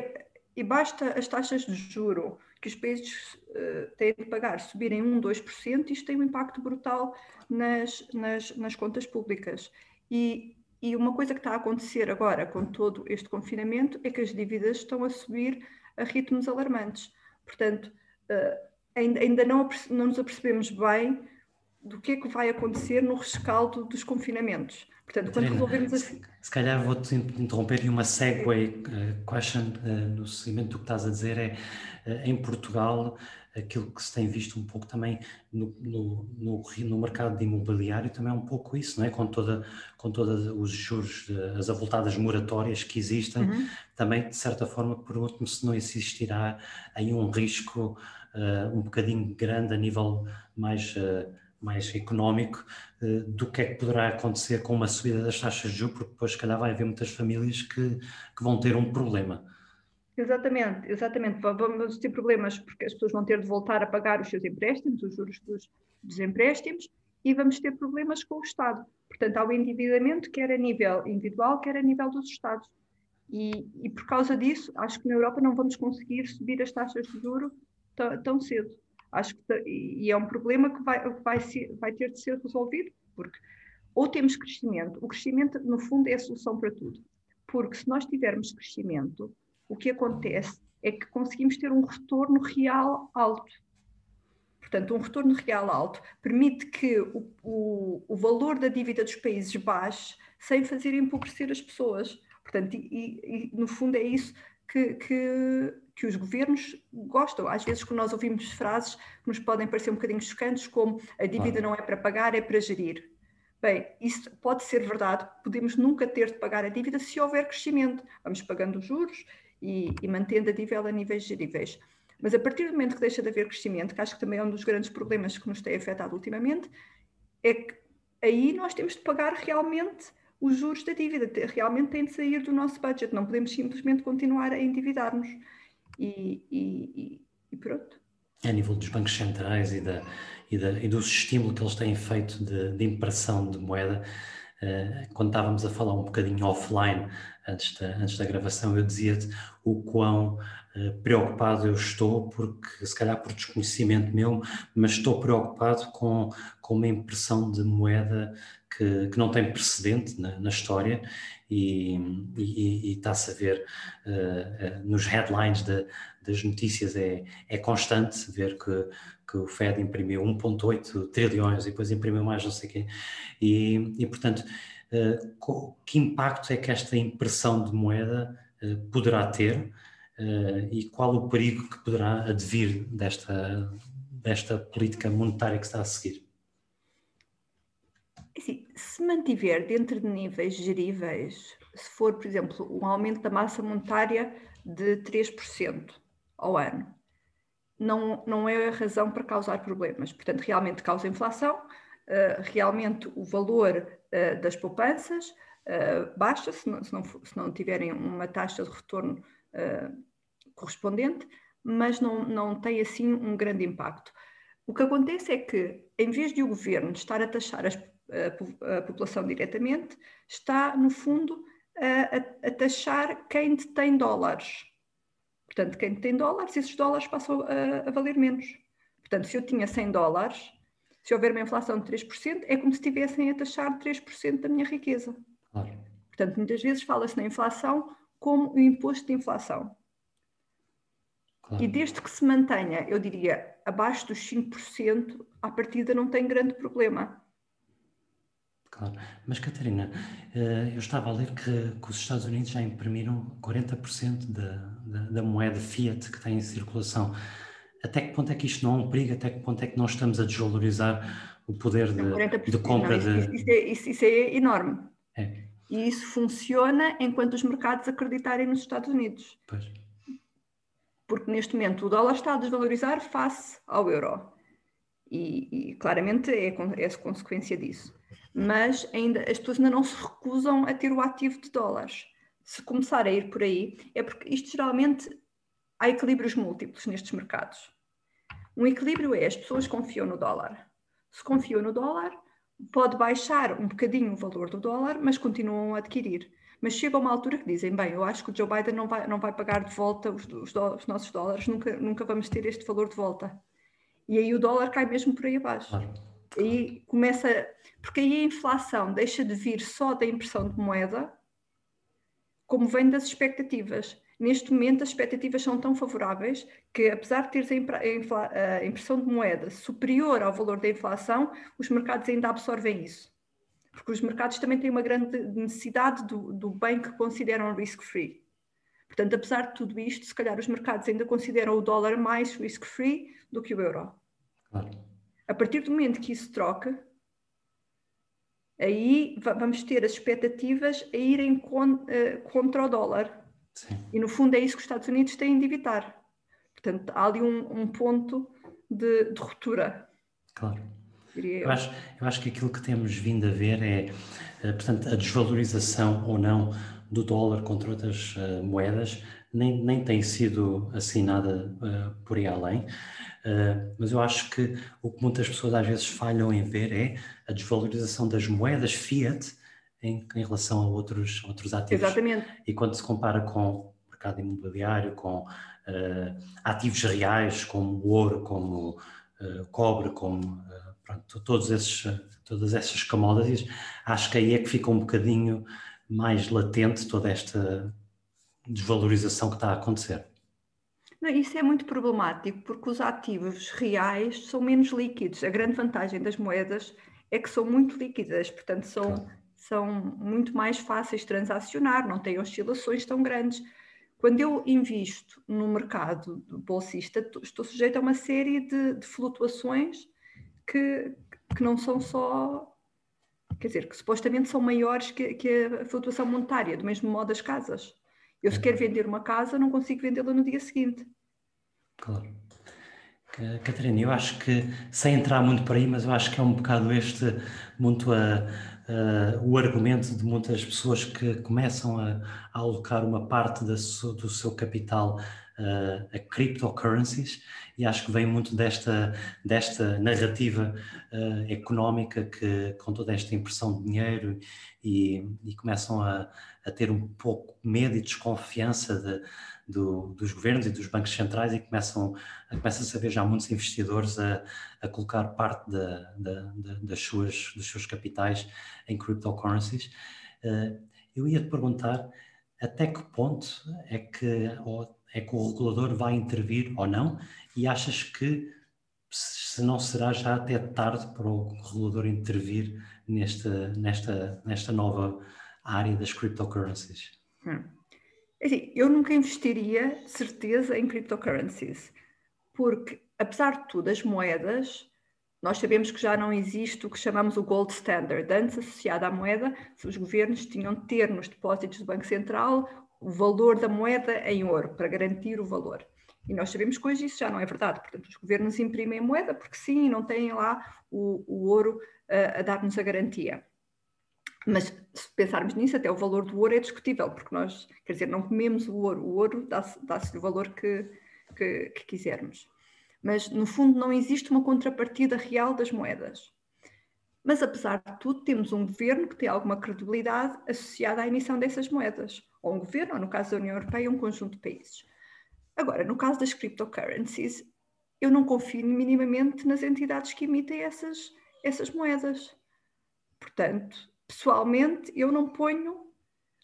e basta as taxas de juro que os países uh, têm de pagar subirem 1, 2%, isto tem um impacto brutal nas, nas, nas contas públicas. E, e uma coisa que está a acontecer agora com todo este confinamento é que as dívidas estão a subir a ritmos alarmantes. Portanto, uh, ainda, não, não nos apercebemos bem do que é que vai acontecer no rescaldo dos confinamentos. Portanto, quando resolvemos assim. Se calhar vou-te interromper e uma segue uh, question uh, no seguimento do que estás a dizer é uh, em Portugal aquilo que se tem visto um pouco também no, no, no, no, mercado de imobiliário também é um pouco isso, não é? Com toda com todos os juros, as avultadas moratórias que existem, uhum. também de certa forma pergunto-me se não existirá aí um risco uh, um bocadinho grande a nível mais uh, mais económico uh, do que é que poderá acontecer com uma subida das taxas de juros, porque depois se calhar vai haver muitas famílias que, que vão ter um problema. Exatamente, exatamente. Vamos ter problemas porque as pessoas vão ter de voltar a pagar os seus empréstimos, os juros dos, dos empréstimos, e vamos ter problemas com o Estado. Portanto, há o endividamento, quer a nível individual, quer a nível dos Estados. E, e por causa disso, acho que na Europa não vamos conseguir subir as taxas de juro tão cedo. Acho que, e é um problema que vai, vai, ser, vai ter de ser resolvido, porque ou temos crescimento, o crescimento, no fundo, é a solução para tudo. Porque se nós tivermos crescimento, o que acontece é que conseguimos ter um retorno real alto. Portanto, um retorno real alto permite que o, o, o valor da dívida dos países baixe sem fazer empobrecer as pessoas. Portanto, e, e, no fundo é isso que, que, que, os governos gostam. Às vezes, quando nós ouvimos frases que nos podem parecer um bocadinho chocantes, como a dívida não é para pagar, é para gerir. Bem, isso pode ser verdade, podemos nunca ter de pagar a dívida se houver crescimento. Vamos pagando os juros e, e mantendo a dívida a níveis geríveis. Mas a partir do momento que deixa de haver crescimento, que acho que também é um dos grandes problemas que nos tem afetado ultimamente, é que aí nós temos de pagar realmente os juros da dívida, realmente tem de sair do nosso budget, não podemos simplesmente continuar a endividar-nos. E, e, e, pronto. A nível dos bancos centrais e, da, e, da, e dos estímulos que eles têm feito de, de impressão de moeda, quando estávamos a falar um bocadinho offline antes da, antes da gravação, eu dizia-te o quão uh, preocupado eu estou, porque se calhar por desconhecimento meu, mas estou preocupado com, com uma impressão de moeda que, que não tem precedente na, na história e, e, e está-se a ver uh, uh, nos headlines de, das notícias, é, é constante ver que, que o Fed imprimiu 1,8 trilhões e depois imprimiu mais não sei o quê. E, e portanto, uh, que impacto é que esta impressão de moeda poderá ter e qual o perigo que poderá advir desta, desta política monetária que está a seguir? Assim, se mantiver dentro de níveis geríveis, se for, por exemplo, um aumento da massa monetária de 3% ao ano, não, não é a razão para causar problemas. Portanto, realmente causa inflação, uh, realmente o valor uh, das poupanças uh, baixa, se não, se, não, se não, tiverem uma taxa de retorno correspondente, mas não, não tem assim um grande impacto. O que acontece é que, em vez de o governo estar a taxar as, a, a, população diretamente, está, no fundo, a, a taxar quem detém dólares. Portanto, quem tem dólares, esses dólares passam a, a, valer menos. Portanto, se eu tinha 100 dólares, se houver uma inflação de 3%, é como se estivessem a taxar 3% da minha riqueza. Claro. Portanto, muitas vezes fala-se na inflação como o imposto de inflação. Claro. E desde que se mantenha, eu diria, abaixo dos 5%, à partida não tem grande problema. Claro. Mas, Catarina, eh, eu estava a ler que, que os Estados Unidos já imprimiram 40% da, da, da, moeda fiat que tem em circulação. Até que ponto é que isto não é um perigo? Até que ponto é que nós estamos a desvalorizar o poder de, de compra não, isso, de. Isso é, isso, isso é enorme. É. E isso funciona enquanto os mercados acreditarem nos Estados Unidos. Pois. Porque neste momento o dólar está a desvalorizar face ao euro. E, e claramente é, é consequência disso mas ainda, as pessoas ainda não se recusam a ter o ativo de dólares. Se começar a ir por aí, é porque isto geralmente há equilíbrios múltiplos nestes mercados. Um equilíbrio é as pessoas confiam no dólar. Se confiam no dólar, pode baixar um bocadinho o valor do dólar, mas continuam a adquirir. Mas chega uma altura que dizem, bem, eu acho que o Joe Biden não vai, não vai pagar de volta os, os, os nossos dólares, nunca, nunca vamos ter este valor de volta. E aí o dólar cai mesmo por aí abaixo. Aí começa, porque aí a inflação deixa de vir só da impressão de moeda, como vem das expectativas. Neste momento, as expectativas são tão favoráveis que, apesar de teres a, impressão de moeda superior ao valor da inflação, os mercados ainda absorvem isso. Porque os mercados também têm uma grande necessidade do, do bem que consideram risk-free. Portanto, apesar de tudo isto, se calhar os mercados ainda consideram o dólar mais risk-free do que o euro. Claro. A partir do momento que isso troca, aí vamos ter as expectativas a irem con, uh, contra o dólar. Sim. E no fundo é isso que os Estados Unidos têm de evitar. Portanto, há ali um, um ponto de, de, ruptura. Claro. Eu. Eu, acho, eu acho que aquilo que temos vindo a ver é, uh, portanto, a desvalorização ou não do dólar contra outras uh, moedas nem, nem tem sido assim nada por aí além. Uh, mas eu acho que o que muitas pessoas às vezes falham em ver é a desvalorização das moedas fiat em, em relação a outros, outros ativos. Exatamente. E quando se compara com o mercado imobiliário, com uh, ativos reais como ouro, como uh, cobre, como pronto, todos esses, todas essas commodities, acho que aí é que fica um bocadinho mais latente toda esta desvalorização que está a acontecer. Não, isso é muito problemático porque os ativos reais são menos líquidos. A grande vantagem das moedas é que são muito líquidas, portanto, são, claro. são muito mais fáceis de transacionar, não têm oscilações tão grandes. Quando eu invisto no mercado bolsista, estou sujeito a uma série de, de flutuações que, que não são só quer dizer, que supostamente são maiores que, que, a flutuação monetária, do mesmo modo as casas. Eu se quero vender uma casa, não consigo vendê-la no dia seguinte. Claro. Catarina, eu acho que, sem entrar muito por aí, mas eu acho que é um bocado este muito a, a, o argumento de muitas pessoas que começam a, a alocar uma parte da, do seu capital uh, a cryptocurrencies e acho que vem muito desta, desta narrativa uh, económica que com toda esta impressão de dinheiro e, e começam a, a, ter um pouco medo e desconfiança de, do, dos governos e dos bancos centrais e começam, começam a saber já muitos investidores a, a colocar parte da, da, da, das suas, dos seus capitais em cryptocurrencies. Uh, eu ia te perguntar até que ponto é que, é que o regulador vai intervir ou não, e achas que se não será já até tarde para o regulador intervir nesta, nesta, nesta nova área das cryptocurrencies? Hum. É assim, eu nunca investiria, certeza, em cryptocurrencies, porque, apesar de tudo, as moedas, nós sabemos que já não existe o que chamamos o gold standard. Antes, associado à moeda, os governos tinham de ter nos depósitos do Banco Central o valor da moeda em ouro, para garantir o valor. E nós sabemos que hoje isso já não é verdade. Portanto, os governos imprimem moeda porque sim, não têm lá o, o ouro uh, a dar-nos a garantia. Mas se pensarmos nisso, até o valor do ouro é discutível, porque nós, quer dizer, não comemos o ouro, o ouro dá-se dá o valor que, que, que quisermos. Mas, no fundo, não existe uma contrapartida real das moedas. Mas, apesar de tudo, temos um governo que tem alguma credibilidade associada à emissão dessas moedas. Ou um governo, ou no caso da União Europeia, um conjunto de países. Agora, no caso das cryptocurrencies, eu não confio minimamente nas entidades que emitem essas, essas moedas. Portanto, pessoalmente, eu não ponho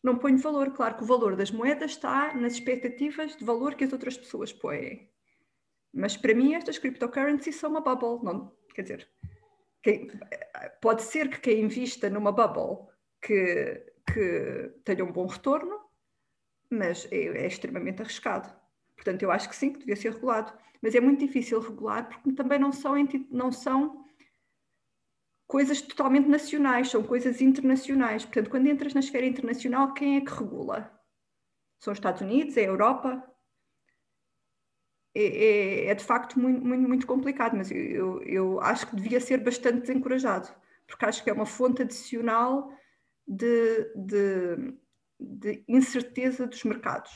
não ponho valor. Claro que o valor das moedas está nas expectativas de valor que as outras pessoas põem. Mas para mim estas cryptocurrencies são uma bubble. Não, quer dizer, quem, pode ser que quem invista numa bubble que, que tenha um bom retorno, mas é, é extremamente arriscado. Portanto, eu acho que sim, que devia ser regulado. Mas é muito difícil regular porque também não são, não são coisas totalmente nacionais, são coisas internacionais. Portanto, quando entras na esfera internacional, quem é que regula? São os Estados Unidos? É a Europa? É, é, é de facto muito, muito, muito complicado, mas eu, eu, acho que devia ser bastante desencorajado, porque acho que é uma fonte adicional de, de, de incerteza dos mercados.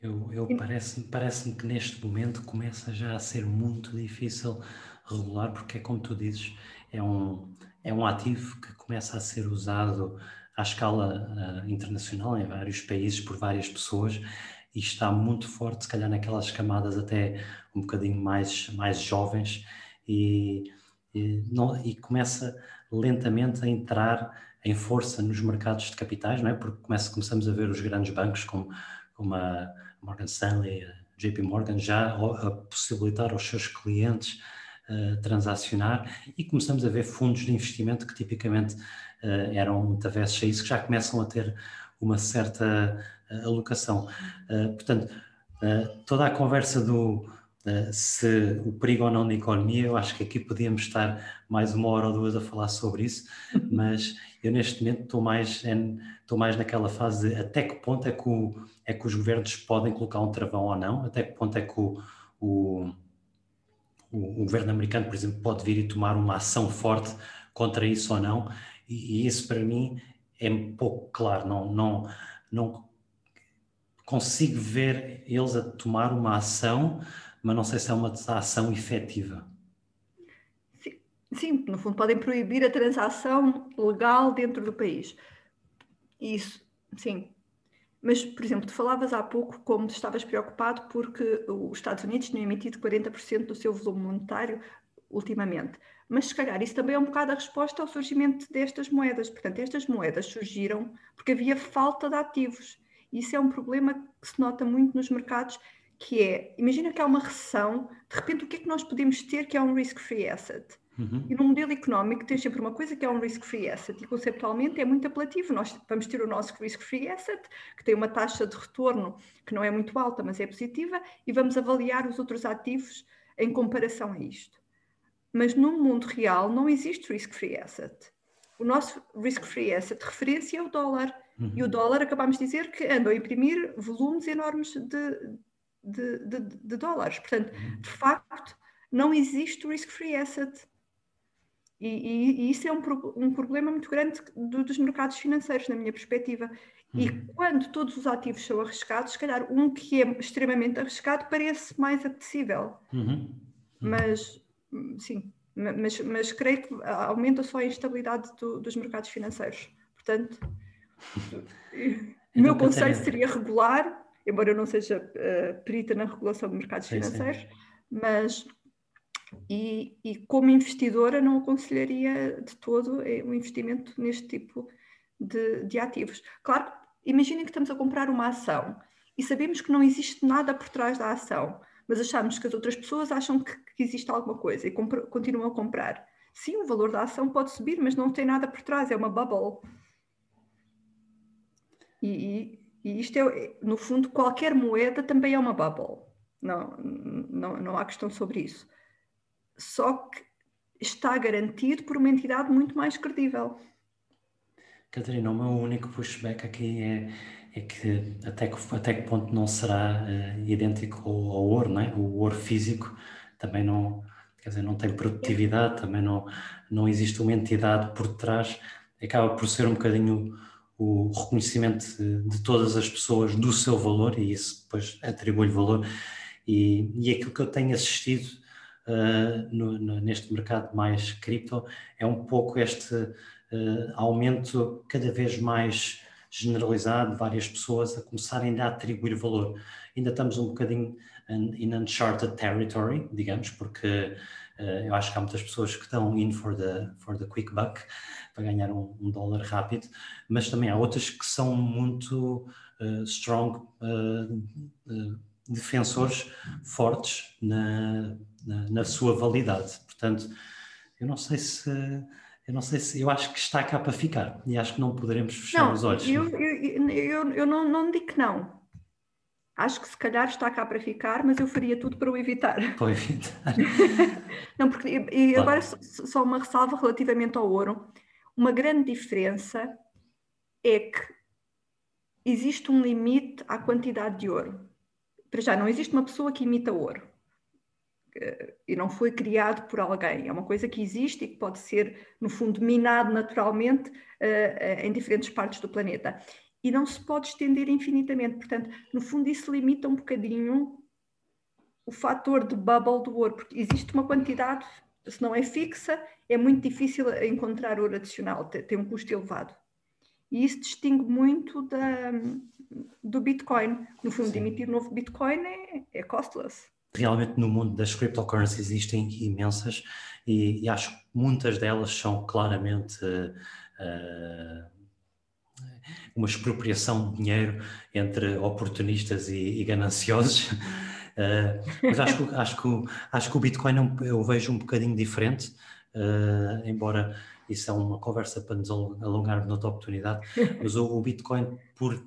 Eu, eu parece-me parece que neste momento começa já a ser muito difícil regular, porque é como tu dizes, é um, é um ativo que começa a ser usado à escala uh, internacional em vários países por várias pessoas e está muito forte, se calhar naquelas camadas até um bocadinho mais, mais jovens e, e, não, e começa lentamente a entrar em força nos mercados de capitais, não é? Porque começa, começamos a ver os grandes bancos como, como a Morgan Stanley, a JP Morgan já a possibilitar aos seus clientes uh, transacionar e começamos a ver fundos de investimento que tipicamente uh, eram muito avessos a isso, que já começam a ter uma certa uh, alocação. portanto, toda a conversa do se o perigo ou não da economia, eu acho que aqui podíamos estar mais uma hora ou duas a falar sobre isso, mas eu neste momento estou mais, estou mais naquela fase de até que ponto é que, o, é que os governos podem colocar um travão ou não, até que ponto é que o, o o, governo americano, por exemplo, pode vir e tomar uma ação forte contra isso ou não, e, e isso para mim é pouco claro, não, não, não consigo ver eles a tomar uma ação, mas não sei se é uma ação efetiva. Sim, no fundo podem proibir a transação legal dentro do país. Isso, sim, mas, por exemplo, tu falavas há pouco como estavas preocupado porque os Estados Unidos tinham emitido 40% do seu volume monetário ultimamente. Mas, se calhar, isso também é um bocado a resposta ao surgimento destas moedas. Portanto, estas moedas surgiram porque havia falta de ativos. Isso é um problema que se nota muito nos mercados, que é, imagina que há uma recessão, de repente o que é que nós podemos ter que é um risk-free asset? Uhum. E no modelo económico tem sempre uma coisa que é um risk-free asset e conceptualmente é muito apelativo. Nós vamos ter o nosso risk-free asset, que tem uma taxa de retorno que não é muito alta, mas é positiva, e vamos avaliar os outros ativos em comparação a isto. Mas no mundo real não existe risk-free asset. O nosso risk-free asset de referência é o dólar. Uhum. E o dólar, acabamos de dizer, que andam a imprimir volumes enormes de, de, de, de dólares. Portanto, uhum. de facto, não existe risk-free asset. E, e, e, isso é um, um problema muito grande do, dos mercados financeiros, na minha perspectiva. E uhum. quando todos os ativos são arriscados, se calhar um que é extremamente arriscado parece mais apetecível. Uhum. Uhum. Mas, sim, mas, mas creio que aumenta só a instabilidade do, dos mercados financeiros. Portanto, o meu conselho seria regular, embora eu não seja uh, perita na regulação de mercados sim, financeiros, sim. mas e, e, como investidora não aconselharia de todo o eh, investimento neste tipo de, de ativos. Claro, imaginem que estamos a comprar uma ação e sabemos que não existe nada por trás da ação, mas achamos que as outras pessoas acham que, que existe alguma coisa e compra, continuam a comprar. Sim, o valor da ação pode subir, mas não tem nada por trás, é uma bubble. E, e, e isto é, no fundo, qualquer moeda também é uma bubble. Não, não, não há questão sobre isso só que está garantido por uma entidade muito mais credível. Catarina, o meu único pushback aqui é, é que até que, até que ponto não será uh, idêntico ao, ao, ouro, não é? O ouro físico também não, quer dizer, não tem produtividade, também não, não existe uma entidade por trás, acaba por ser um bocadinho o reconhecimento de, de todas as pessoas do seu valor e isso depois atribui-lhe valor E, e aquilo que eu tenho assistido uh, no, no, neste mercado mais cripto é um pouco este uh, aumento cada vez mais generalizado de várias pessoas a começarem a atribuir valor. Ainda estamos um bocadinho in uncharted territory, digamos, porque uh, eu acho que há muitas pessoas que estão in for the, for the quick buck, para ganhar um, um dólar rápido, mas também há outras que são muito uh, strong uh, defensores fortes na, na, na, sua validade. Portanto, eu não sei se. Eu não sei se. Eu acho que está cá para ficar e acho que não poderemos fechar não, os olhos. Eu, eu, eu, eu não, não digo que não. Acho que se calhar está cá para ficar, mas eu faria tudo para o evitar. Para evitar. não, porque, e agora só uma ressalva relativamente ao ouro. Uma grande diferença é que existe um limite à quantidade de ouro. Para já, não existe uma pessoa que imita ouro. Eh, e não foi criado por alguém. É uma coisa que existe e que pode ser, no fundo, minado naturalmente uh, em diferentes partes do planeta. E não se pode estender infinitamente. Portanto, no fundo, isso limita um bocadinho o fator de bubble do ouro, porque existe uma quantidade, se não é fixa, é muito difícil encontrar ouro adicional, tem um custo elevado. E isso distingue muito da, do Bitcoin. No fundo, Sim. emitir novo Bitcoin é, é costless. Realmente no mundo das cryptocurrencies existem imensas e, e acho que muitas delas são claramente uh, uma expropriação de dinheiro entre oportunistas e, e gananciosos. Uh, mas acho que, acho, que, acho que o Bitcoin eu vejo um bocadinho diferente, uh, embora isso é uma conversa para nos alongarmos noutra oportunidade, mas o, o Bitcoin, por,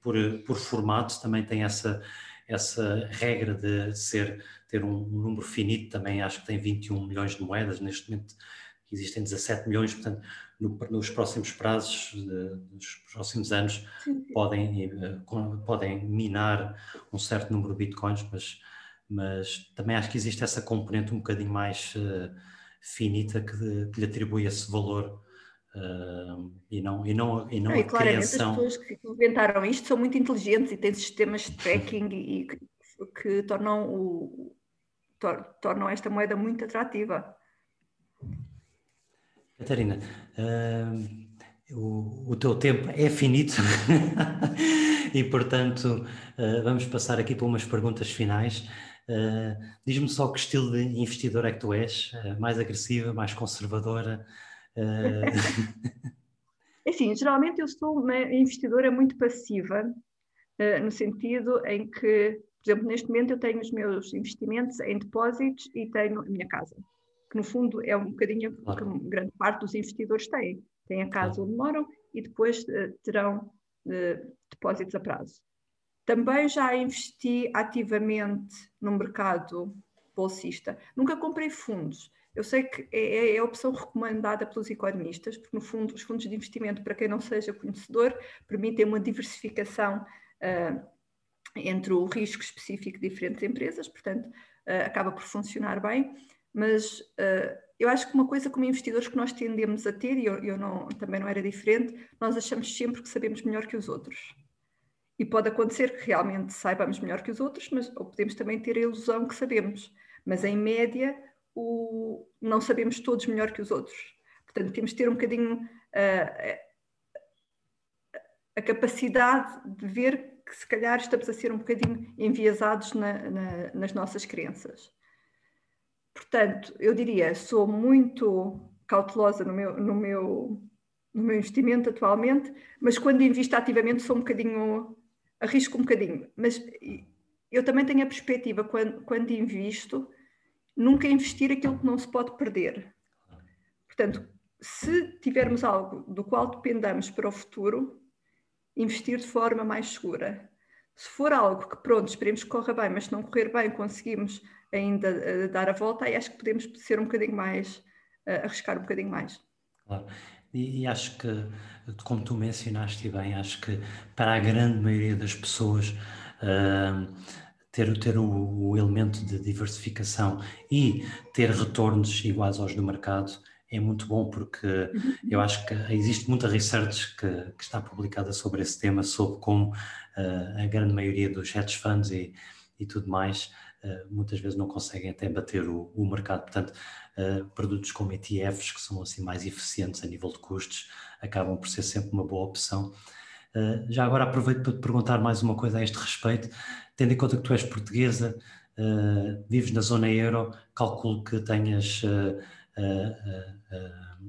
por, por formato, também tem essa, essa regra de ser, ter um, um, número finito, também acho que tem 21 milhões de moedas, neste momento existem 17 milhões, portanto, no, nos próximos prazos, nos próximos anos, podem, eh, podem minar um certo número de bitcoins, mas, mas também acho que existe essa componente um bocadinho mais uh, finita que, que lhe atribui esse valor uh, e não, e não, e não, não a claramente criação. as pessoas que inventaram isto são muito inteligentes e têm sistemas de tracking e, que, que tornam, o, tor, tornam esta moeda muito atrativa. Catarina, uh, o, o, teu tempo é finito e, portanto, uh, vamos passar aqui para umas perguntas finais. Uh, Diz-me só que estilo de investidor é que tu és? Uh, mais agressiva, mais conservadora? Assim, geralmente eu sou uma investidora muito passiva, no sentido em que, por exemplo, neste momento eu tenho os meus investimentos em depósitos e tenho a minha casa, que no fundo é um bocadinho claro. que grande parte dos investidores têm. Têm a casa claro. onde moram e depois terão depósitos a prazo. Também já investi ativamente no mercado bolsista. Nunca comprei fundos. Eu sei que é, é, é, a opção recomendada pelos economistas, porque, no fundo, os fundos de investimento, para quem não seja conhecedor, permitem uma diversificação uh, entre o risco específico de diferentes empresas, portanto, uh, acaba por funcionar bem. Mas uh, eu acho que uma coisa como investidores que nós tendemos a ter, e eu, eu não, também não era diferente, nós achamos sempre que sabemos melhor que os outros. E pode acontecer que realmente saibamos melhor que os outros, mas ou podemos também ter a ilusão que sabemos. Mas em média, o, não sabemos todos melhor que os outros. Portanto, temos de ter um bocadinho uh, a capacidade de ver que se calhar estamos a ser um bocadinho enviesados na, na, nas nossas crenças. Portanto, eu diria, sou muito cautelosa no meu, no meu, no meu investimento atualmente, mas quando invisto ativamente sou um bocadinho arrisco um bocadinho, mas eu também tenho a perspectiva, quando, quando invisto, nunca investir aquilo que não se pode perder. Portanto, se tivermos algo do qual dependamos para o futuro, investir de forma mais segura. Se for algo que, pronto, esperemos que corra bem, mas se não correr bem, conseguimos ainda uh, dar a volta, aí acho que podemos ser um bocadinho mais, uh, arriscar um bocadinho mais. Claro. E, e, acho que, como tu mencionaste bem, acho que para a grande maioria das pessoas uh, ter, ter o, o, elemento de diversificação e ter retornos iguais aos do mercado é muito bom porque eu acho que existe muita research que, que está publicada sobre esse tema, sobre como uh, a grande maioria dos hedge funds e, e tudo mais muitas vezes não conseguem até bater o, o mercado. Portanto, produtos como ETFs, que são assim mais eficientes a nível de custos, acabam por ser sempre uma boa opção. já agora aproveito para te perguntar mais uma coisa a este respeito, tendo em conta que tu és portuguesa, vives na zona euro, calculo que tenhas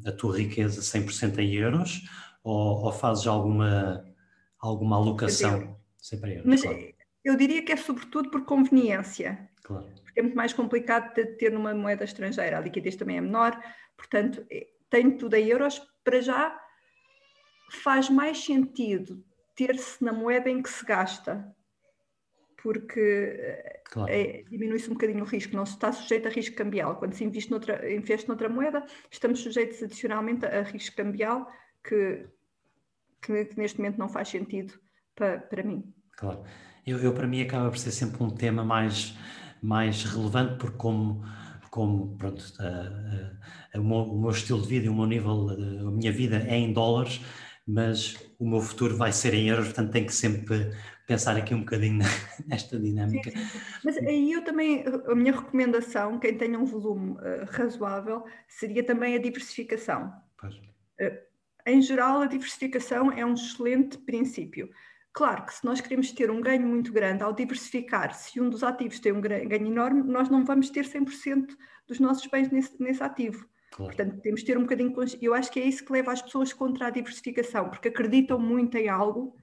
a tua riqueza 100% em euros ou, ou fazes alguma, alguma alocação sempre em euros? Mas claro. Eu diria que é sobretudo por conveniência. Claro. Porque é muito mais complicado de ter numa moeda estrangeira. A liquidez também é menor, portanto, eh, tenho tudo em euros. Para já faz mais sentido ter-se na moeda em que se gasta porque claro. é, diminui-se um bocadinho o risco, não se está sujeito a risco cambial. Quando se investe noutra, investe noutra moeda, estamos sujeitos adicionalmente a risco cambial que, que, que neste momento não faz sentido para, para mim. Claro. Eu, eu, para mim, acaba por ser sempre um tema mais, mais relevante, porque como como pronto, o, meu, o, meu, estilo de vida e o meu nível, a minha vida é em dólares, mas o meu futuro vai ser em euros, portanto tenho que sempre pensar aqui um bocadinho nesta dinâmica. Sim, sim. Mas aí eu também, a minha recomendação, quem tenha um volume uh, razoável, seria também a diversificação. Uh, em geral, a diversificação é um excelente princípio. Claro que se nós queremos ter um ganho muito grande ao diversificar, se um dos ativos tem um ganho enorme, nós não vamos ter 100% dos nossos bens nesse, nesse ativo. Claro. Portanto, temos de ter um bocadinho. Eu acho que é isso que leva as pessoas contra a diversificação, porque acreditam muito em algo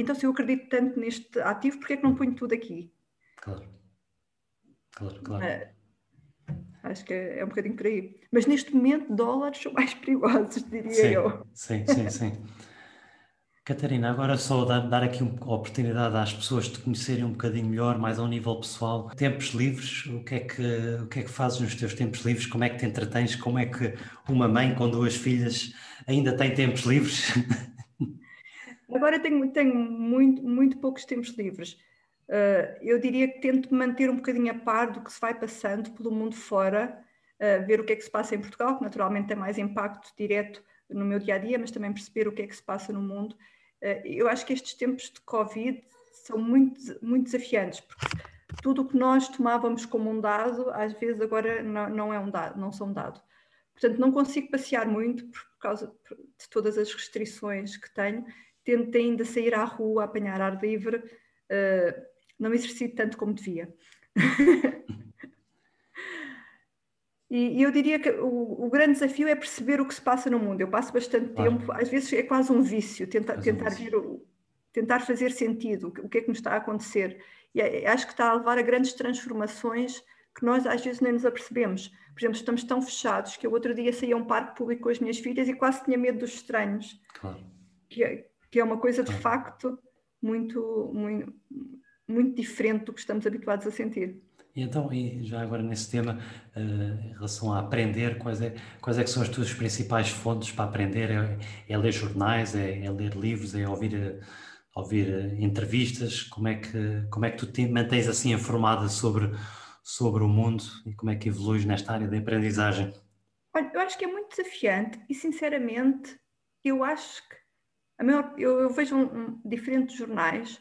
então, se eu acredito tanto neste ativo, porquê é que não ponho tudo aqui? Claro. Claro, claro. É, acho que é, é, um bocadinho por aí. Mas neste momento, dólares são mais perigosos, diria sim, eu. Sim, sim, sim. Catarina, agora só dar, dar aqui uma oportunidade às pessoas de conhecerem um bocadinho melhor, mais ao nível pessoal. Tempos livres, o que, é que, o que é que fazes nos teus tempos livres? Como é que te entretens? Como é que uma mãe com duas filhas ainda tem tempos livres? Agora tenho, tenho muito, muito poucos tempos livres. Uh, eu diria que tento manter um bocadinho a par do que se vai passando pelo mundo fora, uh, ver o que é que se passa em Portugal, que naturalmente tem mais impacto direto no meu dia a dia, mas também perceber o que é que se passa no mundo. Uh, eu acho que estes tempos de Covid são muito, muito desafiantes, porque tudo o que nós tomávamos como um dado, às vezes agora não, não é um dado, não são um dado. Portanto, não consigo passear muito por causa de todas as restrições que tenho tento ainda sair à rua, apanhar ar livre, uh, não exercito tanto como devia. e, e, eu diria que o, o, grande desafio é perceber o que se passa no mundo. Eu passo bastante claro. tempo, às vezes é quase um vício, tenta, tentar, ver o, tentar fazer sentido, o que é que nos está a acontecer. E é, acho que está a levar a grandes transformações que nós às vezes nem nos apercebemos. Por exemplo, estamos tão fechados que eu outro dia saí a um parque público com as minhas filhas e quase tinha medo dos estranhos. Claro. Que, é, que é uma coisa de facto muito, muito, muito diferente do que estamos habituados a sentir. E então, e já agora nesse tema, uh, em relação a aprender, quais é, quais é que são as tuas principais fontes para aprender? É, é ler jornais, é, é, ler livros, é ouvir, uh, ouvir uh, entrevistas? Como é, que, como é que tu te mantens assim informada sobre, sobre o mundo e como é que evoluís nesta área da aprendizagem? Olha, eu acho que é muito desafiante e, sinceramente, eu acho que Maior, eu, eu, vejo um, um, diferentes jornais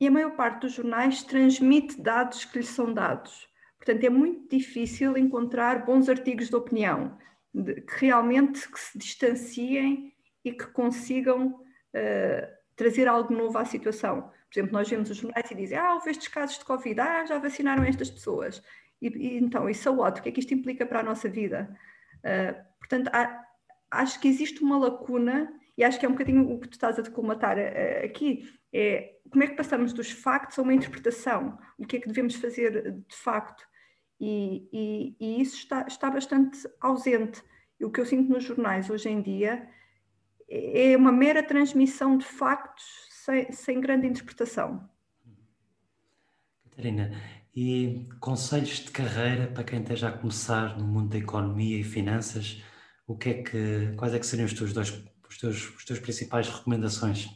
e a maior parte dos jornais transmite dados que lhes são dados. Portanto, é muito difícil encontrar bons artigos de opinião de, que realmente que se distanciem e que consigam uh, trazer algo novo à situação. Por exemplo, nós vemos os jornais e dizem, ah, houve estes casos de Covid, ah, já vacinaram estas pessoas. E, e então, isso é outro, o que é que isto implica para a nossa vida? Uh, portanto, há, acho que existe uma lacuna e acho que é um bocadinho o que tu estás a colmatar uh, aqui, é como é que passamos dos factos a uma interpretação, o que é que devemos fazer de facto, e, e, e isso está, está bastante ausente. E o que eu sinto nos jornais hoje em dia é uma mera transmissão de factos sem, sem grande interpretação. Catarina, e conselhos de carreira para quem esteja a começar no mundo da economia e finanças, o que é que, quais é que seriam os teus dois os teus, os teus principais recomendações?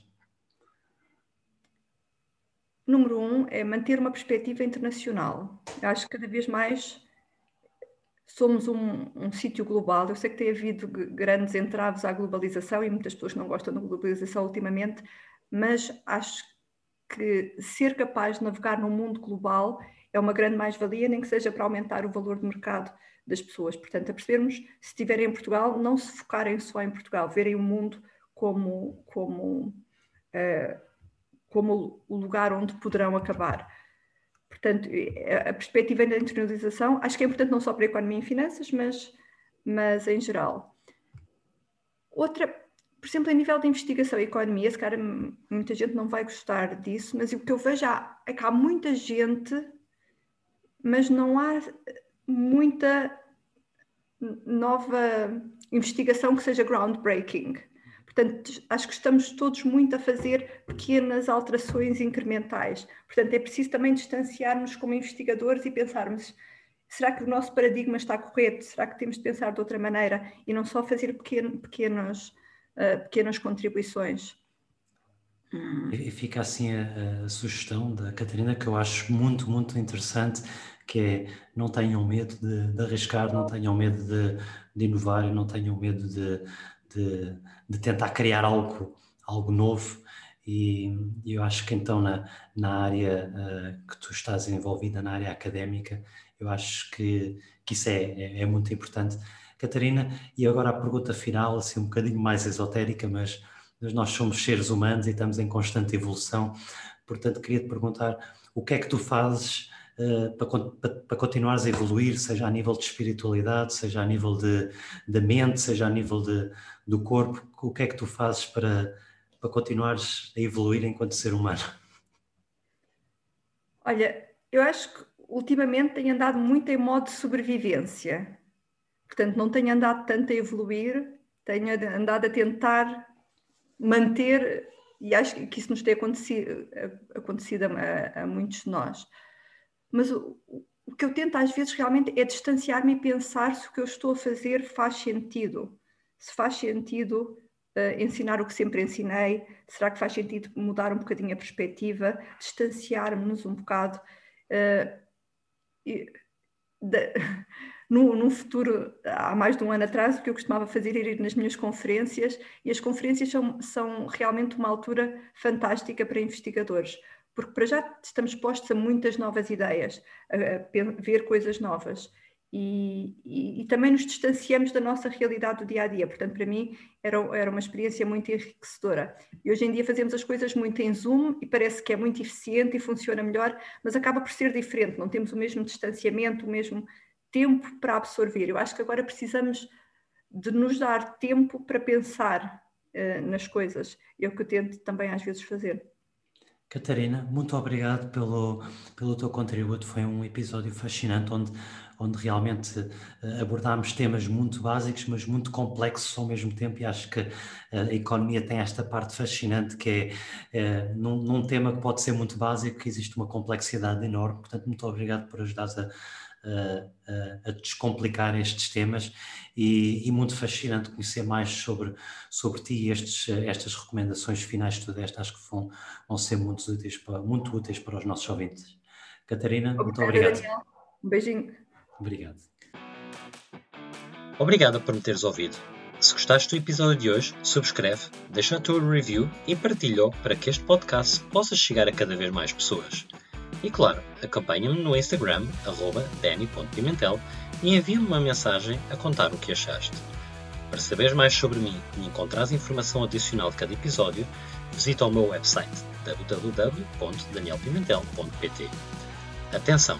Número um é manter uma perspectiva internacional. Eu acho que cada vez mais somos um, um sítio global. Eu sei que tem havido grandes entraves à globalização e muitas pessoas não gostam da globalização ultimamente, mas acho que ser capaz de navegar num mundo global é uma grande mais-valia, nem que seja para aumentar o valor de mercado das pessoas. Portanto, a percebermos, se estiverem em Portugal, não se focarem só em Portugal, verem o mundo como, como, uh, como o lugar onde poderão acabar. Portanto, a perspectiva da internalização, acho que é importante não só para a economia e finanças, mas, mas em geral. Outra, por exemplo, a nível de investigação e economia, se cara, muita gente não vai gostar disso, mas o que eu vejo é que há muita gente, mas não há muita nova investigação que seja groundbreaking. Portanto, acho que estamos todos muito a fazer pequenas alterações incrementais. Portanto, é preciso também distanciarmos como investigadores e pensarmos: será que o nosso paradigma está correto? Será que temos de pensar de outra maneira e não só fazer pequeno, pequenos, uh, pequenas contribuições? E fica assim a, a, sugestão da Catarina que eu acho muito, muito interessante, que é não tenham medo de, de arriscar, não tenham medo de, de inovar, não tenham medo de, de, de tentar criar algo, algo novo. E, eu acho que então na, na área uh, que tu estás envolvida, na área académica, eu acho que, que isso é, é, é, muito importante. Catarina, e agora a pergunta final, assim um bocadinho mais esotérica, mas, mas nós somos seres humanos e estamos em constante evolução, portanto queria te perguntar o que é que tu fazes para, para, para, continuares a evoluir, seja a nível de espiritualidade, seja a nível de, de mente, seja a nível de, do corpo, o que é que tu fazes para, para continuares a evoluir enquanto ser humano? Olha, eu acho que ultimamente tenho andado muito em modo de sobrevivência. Portanto, não tenho andado tanto a evoluir, tenho andado a tentar manter, e acho que isso nos tem acontecido, acontecido a, a muitos de nós. Mas o, o que eu tento às vezes realmente é distanciar-me e pensar se o que eu estou a fazer faz sentido. Se faz sentido uh, ensinar o que sempre ensinei, será que faz sentido mudar um bocadinho a perspectiva, distanciar-nos um bocado. Uh, e, de, num, num, futuro, há mais de um ano atrás, o que eu costumava fazer era ir nas minhas conferências, e as conferências são, são realmente uma altura fantástica para investigadores, porque para já estamos postos a muitas novas ideias, a, ver coisas novas e, e, e, também nos distanciamos da nossa realidade do dia a dia. Portanto, para mim era, era uma experiência muito enriquecedora. E hoje em dia fazemos as coisas muito em Zoom e parece que é muito eficiente e funciona melhor, mas acaba por ser diferente. Não temos o mesmo distanciamento, o mesmo tempo para absorver. Eu acho que agora precisamos de nos dar tempo para pensar uh, nas coisas. É o que eu tento também às vezes fazer. Catarina, muito obrigado pelo, pelo teu contributo. Foi um episódio fascinante onde onde realmente eh, abordámos temas muito básicos, mas muito complexos ao mesmo tempo, e acho que eh, a economia tem esta parte fascinante que é, é num, num, tema que pode ser muito básico, que existe uma complexidade enorme. Portanto, muito obrigado por ajudares a, a, a, descomplicar estes temas e, e, muito fascinante conhecer mais sobre, sobre ti e estes, estas recomendações finais que tu deste, acho que vão, vão ser muito úteis, para, muito úteis para os nossos ouvintes. Catarina, muito obrigado. Um beijinho. Obrigado. Obrigado por me teres ouvido. Se gostaste do episódio de hoje, subscreve, deixa a tua review e partilha para que este podcast possa chegar a cada vez mais pessoas. E claro, acompanha-me no Instagram, danny.pimentel, e envia-me uma mensagem a contar o que achaste. Para saberes mais sobre mim e encontrares informação adicional de cada episódio, visita o meu website www.danielpimentel.pt. Atenção!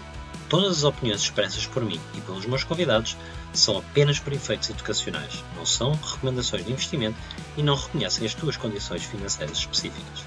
Todas as opiniões expressas por mim e pelos meus convidados são apenas por efeitos educacionais, não são recomendações de investimento e não reconhecem as tuas condições financeiras específicas.